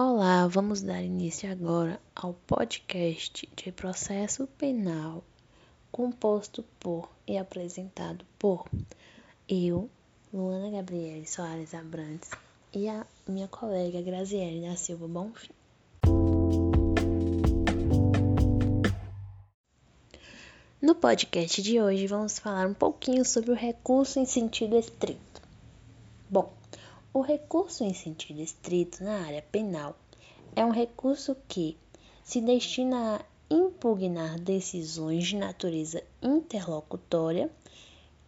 Olá, vamos dar início agora ao podcast de processo penal, composto por e apresentado por eu, Luana Gabriele Soares Abrantes, e a minha colega Graziele da Silva Bonfim. No podcast de hoje vamos falar um pouquinho sobre o recurso em sentido estrito. Bom, o recurso em sentido estrito na área penal é um recurso que se destina a impugnar decisões de natureza interlocutória,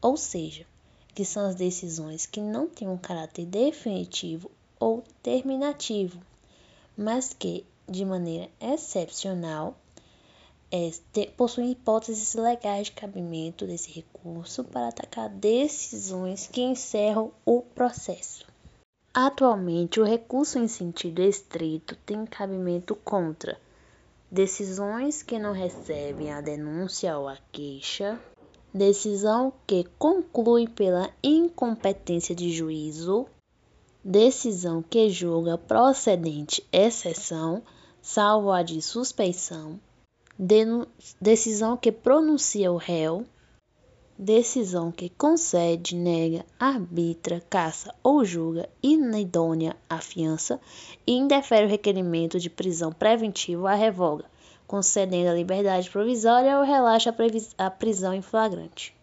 ou seja, que são as decisões que não têm um caráter definitivo ou terminativo, mas que, de maneira excepcional, é, possuem hipóteses legais de cabimento desse recurso para atacar decisões que encerram o processo. Atualmente, o recurso em sentido estrito tem cabimento contra decisões que não recebem a denúncia ou a queixa, decisão que conclui pela incompetência de juízo, decisão que julga procedente exceção, salvo a de suspeição, decisão que pronuncia o réu, decisão que concede, nega, arbitra, caça ou julga inidônea a fiança e indefere o requerimento de prisão preventiva ou a revoga, concedendo a liberdade provisória ou relaxa a prisão em flagrante.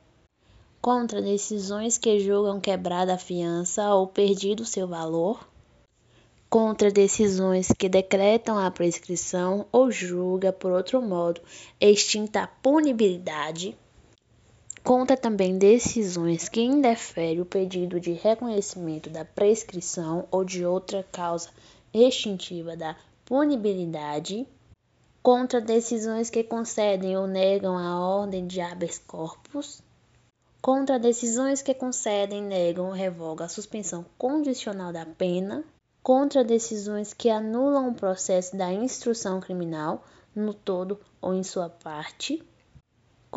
Contra decisões que julgam quebrada a fiança ou perdido seu valor, contra decisões que decretam a prescrição ou julga por outro modo extinta a punibilidade, Conta também decisões que indeferem o pedido de reconhecimento da prescrição ou de outra causa extintiva da punibilidade, contra decisões que concedem ou negam a ordem de habeas corpus, contra decisões que concedem, negam ou revogam a suspensão condicional da pena, contra decisões que anulam o processo da instrução criminal no todo ou em sua parte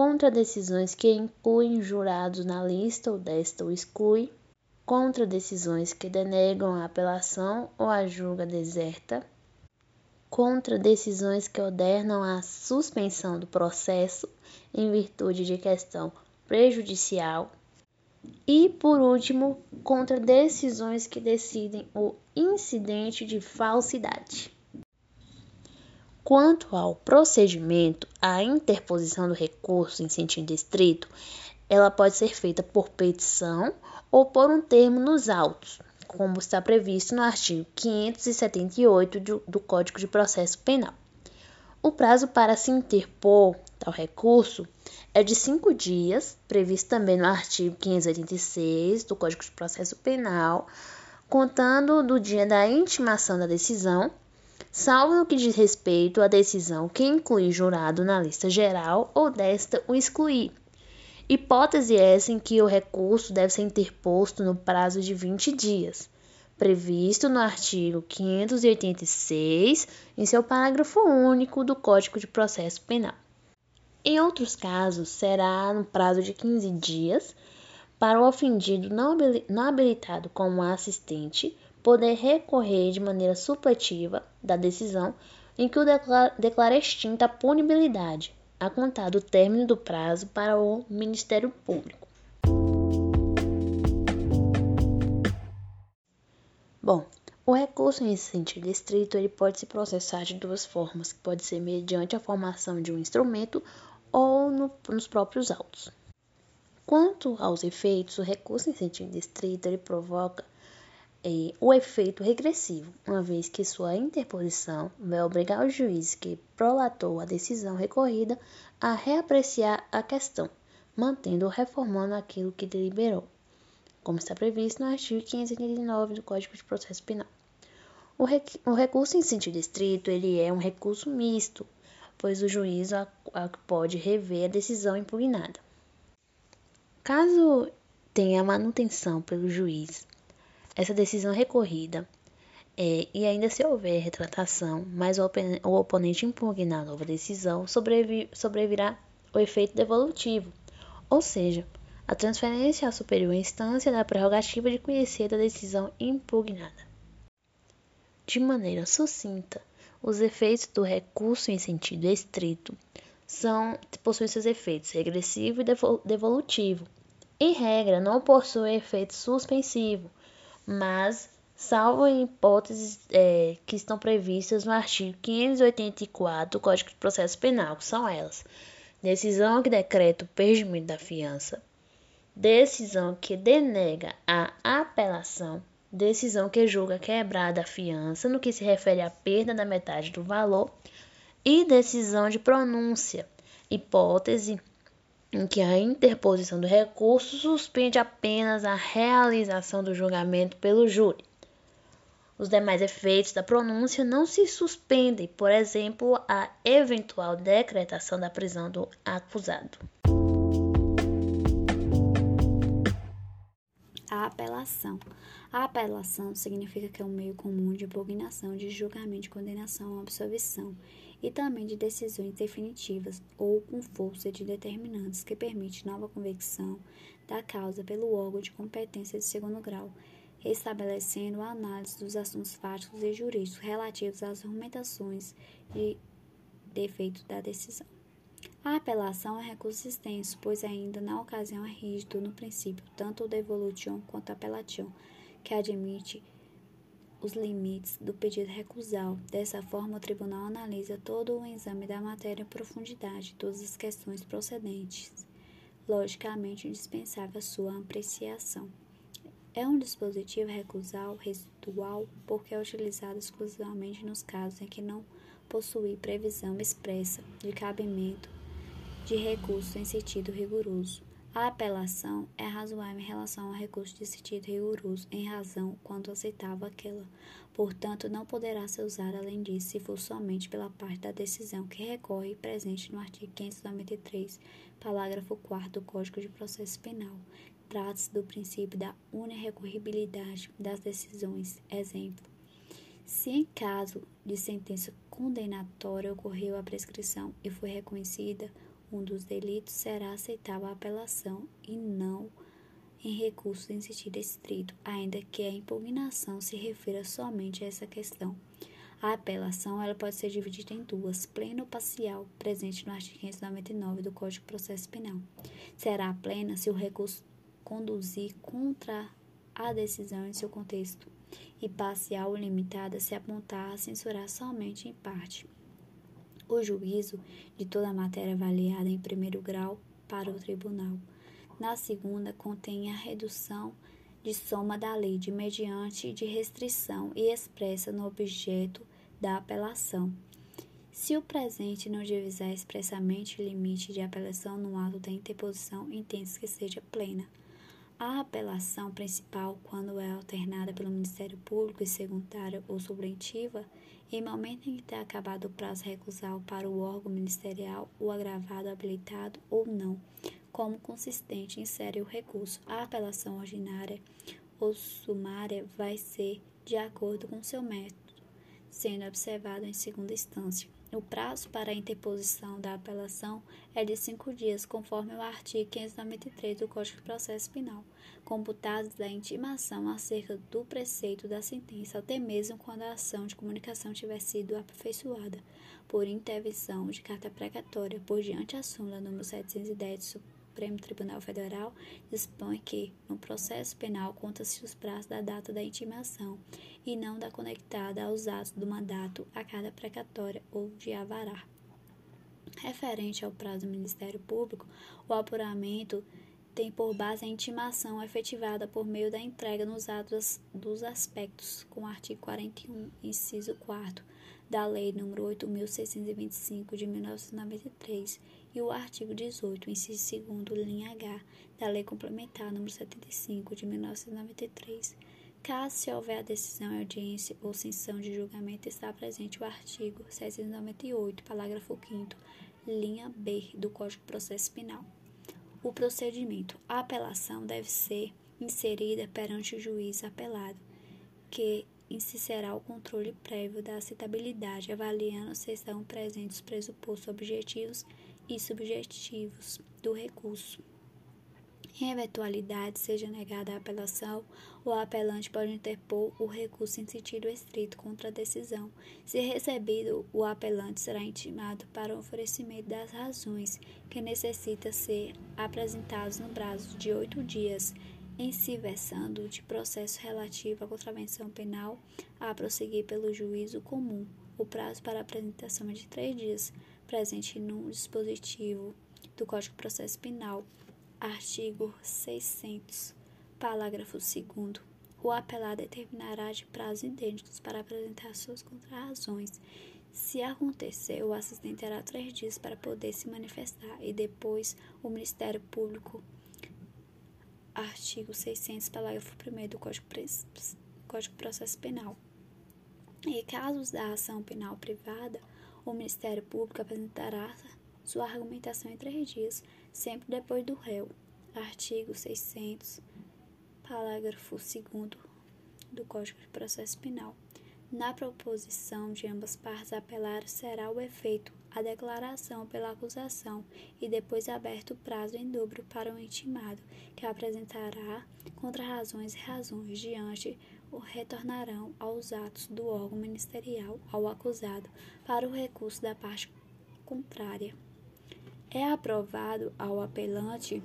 contra decisões que incluem jurados na lista ou desta ou exclui, contra decisões que denegam a apelação ou a julga deserta, contra decisões que ordenam a suspensão do processo em virtude de questão prejudicial e, por último, contra decisões que decidem o incidente de falsidade. Quanto ao procedimento, a interposição do recurso em sentido estrito, ela pode ser feita por petição ou por um termo nos autos, como está previsto no artigo 578 do Código de Processo Penal. O prazo para se interpor tal recurso é de cinco dias, previsto também no artigo 586 do Código de Processo Penal, contando do dia da intimação da decisão salvo no que diz respeito à decisão que inclui jurado na lista geral ou desta o excluir. Hipótese essa em que o recurso deve ser interposto no prazo de 20 dias, previsto no artigo 586, em seu parágrafo único do Código de Processo Penal. Em outros casos, será no prazo de 15 dias para o ofendido não habilitado como assistente poder recorrer de maneira supletiva da decisão em que o declara extinta a punibilidade, a contar do término do prazo para o Ministério Público. Bom, o recurso em sentido estrito ele pode se processar de duas formas, que pode ser mediante a formação de um instrumento ou no, nos próprios autos. Quanto aos efeitos, o recurso em sentido estrito ele provoca é, o efeito regressivo, uma vez que sua interposição vai obrigar o juiz que prolatou a decisão recorrida a reapreciar a questão, mantendo ou reformando aquilo que deliberou, como está previsto no artigo 589 do Código de Processo Penal. O, rec o recurso em sentido estrito ele é um recurso misto, pois o juiz a, a pode rever a decisão impugnada. Caso tenha manutenção pelo juiz essa decisão recorrida é, e ainda se houver retratação, mas o, o oponente impugnar a nova decisão, sobrevi, sobrevirá o efeito devolutivo, ou seja, a transferência à superior instância da prerrogativa de conhecer da decisão impugnada. de maneira sucinta, os efeitos do recurso em sentido estrito são possuem seus efeitos regressivo e devolutivo. Em regra, não possui efeito suspensivo, mas salvo em hipóteses é, que estão previstas no artigo 584 do Código de Processo Penal, que são elas: decisão que decreta o perdimento da fiança, decisão que denega a apelação, decisão que julga quebrada a fiança no que se refere à perda da metade do valor. E decisão de pronúncia, hipótese em que a interposição do recurso suspende apenas a realização do julgamento pelo júri. Os demais efeitos da pronúncia não se suspendem, por exemplo, a eventual decretação da prisão do acusado. A apelação. A apelação significa que é um meio comum de impugnação de julgamento de condenação ou absolvição e também de decisões definitivas ou com força de determinantes que permite nova convicção da causa pelo órgão de competência de segundo grau estabelecendo a análise dos assuntos fáticos e jurídicos relativos às argumentações de defeito da decisão. A apelação é recurso extenso, pois ainda na ocasião é rígido no princípio tanto o devolution quanto o appellation, que admite os limites do pedido recusal. Dessa forma, o tribunal analisa todo o exame da matéria em profundidade, todas as questões procedentes. Logicamente, indispensável a sua apreciação. É um dispositivo recusal residual porque é utilizado exclusivamente nos casos em que não possui previsão expressa de cabimento de recurso em sentido rigoroso. A apelação é razoável em relação ao recurso de sentido rigoroso, em razão quanto aceitável aquela. Portanto, não poderá ser usada além disso se for somente pela parte da decisão que recorre presente no artigo 593, parágrafo 4 do Código de Processo Penal, Trata-se do princípio da unirrecorribilidade das decisões. Exemplo: se em caso de sentença condenatória ocorreu a prescrição e foi reconhecida um dos delitos, será aceitável a apelação e não em recurso em sentido estrito, ainda que a impugnação se refira somente a essa questão. A apelação ela pode ser dividida em duas, plena ou parcial, presente no artigo 599 do Código de Processo Penal. Será plena se o recurso conduzir contra a decisão em seu contexto, e parcial ou limitada se apontar a censurar somente em parte o juízo de toda a matéria avaliada em primeiro grau para o tribunal. Na segunda, contém a redução de soma da lei de mediante de restrição e expressa no objeto da apelação. Se o presente não divisar expressamente o limite de apelação no ato da interposição, entende-se que seja plena. A apelação principal, quando é alternada pelo Ministério Público e secundária ou sublentiva, em momento em que tenha acabado o prazo recusal para o órgão ministerial, o agravado habilitado ou não, como consistente insere o recurso. A apelação ordinária ou sumária vai ser de acordo com seu método, sendo observado em segunda instância. O prazo para a interposição da apelação é de cinco dias, conforme o artigo 593 do Código de Processo Penal, computados da intimação acerca do preceito da sentença, até mesmo quando a ação de comunicação tiver sido aperfeiçoada por intervenção de carta precatória por diante a súmula número 710 do Supremo Tribunal Federal dispõe que, no processo penal, conta-se os prazos da data da intimação e não da conectada aos atos do mandato a cada precatória ou de avará. Referente ao prazo do Ministério Público, o apuramento tem por base a intimação efetivada por meio da entrega nos atos dos aspectos, com o artigo 41, inciso 4 da Lei nº 8.625 de 1993 e o artigo 18, inciso 2 linha H, da Lei Complementar nº 75 de 1993. Caso se houver a decisão, audiência ou sanção de julgamento, está presente o artigo 798, parágrafo 5 linha B do Código de Processo Penal. O procedimento. A apelação deve ser inserida perante o juiz apelado, que incidirá o controle prévio da aceitabilidade, avaliando se estão presentes os pressupostos objetivos e subjetivos do recurso. Em eventualidade seja negada a apelação, o apelante pode interpor o recurso em sentido estrito contra a decisão. Se recebido, o apelante será intimado para o oferecimento das razões que necessita ser apresentadas no prazo de oito dias, em se versando de processo relativo à contravenção penal a prosseguir pelo juízo comum. O prazo para apresentação é de três dias, presente no dispositivo do Código de Processo Penal Artigo 600, parágrafo 2 o apelado determinará de prazos idênticos para apresentar suas contrarrazões. Se acontecer, o assistente terá três dias para poder se manifestar e depois o Ministério Público. Artigo 600, parágrafo 1 do Código, Código de Processo Penal. Em casos da ação penal privada, o Ministério Público apresentará sua argumentação em três dias, sempre depois do réu. Artigo 600, parágrafo 2 do Código de Processo Penal. Na proposição de ambas partes apelar será o efeito a declaração pela acusação e depois aberto o prazo em dobro para o intimado, que apresentará contra-razões e razões diante ou retornarão aos atos do órgão ministerial ao acusado para o recurso da parte contrária. É aprovado ao apelante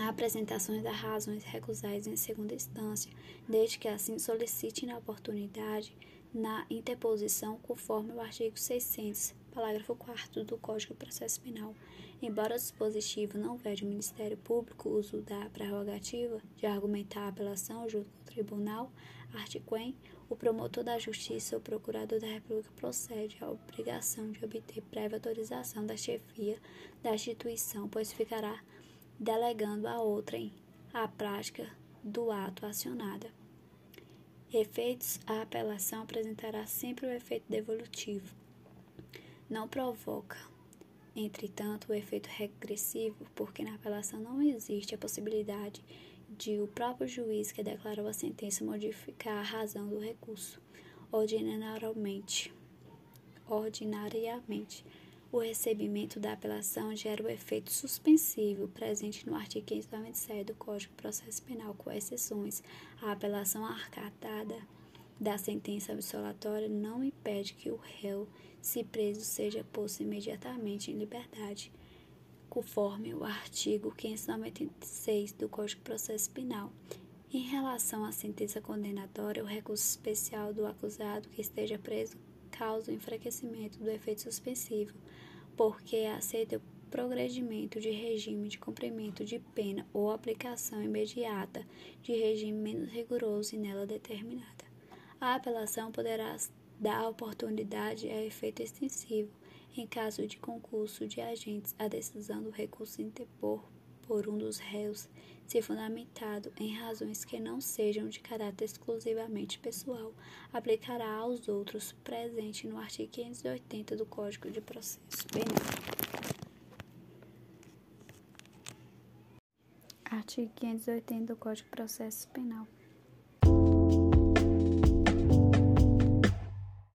a apresentação das razões recusáveis em segunda instância, desde que assim solicite na oportunidade na interposição conforme o artigo 600, parágrafo 4 do Código de Processo Penal. Embora o dispositivo não vede o Ministério Público uso da prerrogativa de argumentar a apelação junto ao tribunal, artigo o promotor da justiça ou procurador da República procede à obrigação de obter prévia autorização da chefia da instituição, pois ficará delegando a outrem a prática do ato acionada. Efeitos: a apelação apresentará sempre o efeito devolutivo. Não provoca, entretanto, o efeito regressivo, porque na apelação não existe a possibilidade de o próprio juiz que declarou a sentença modificar a razão do recurso, ordinariamente. Ordinariamente, o recebimento da apelação gera o efeito suspensivo presente no artigo 597 do Código de Processo Penal, com exceções. A apelação arcatada da sentença absolutória não impede que o réu, se preso, seja posto imediatamente em liberdade conforme o artigo 596 do Código de Processo Penal. Em relação à sentença condenatória, o recurso especial do acusado que esteja preso causa o enfraquecimento do efeito suspensivo, porque aceita o progredimento de regime de cumprimento de pena ou aplicação imediata de regime menos rigoroso e nela determinada. A apelação poderá dar oportunidade a efeito extensivo em caso de concurso de agentes, a decisão do recurso interpor por um dos réus, se fundamentado em razões que não sejam de caráter exclusivamente pessoal, aplicará aos outros, presente no artigo 580 do Código de Processo Penal. Artigo 580 do Código de Processo Penal.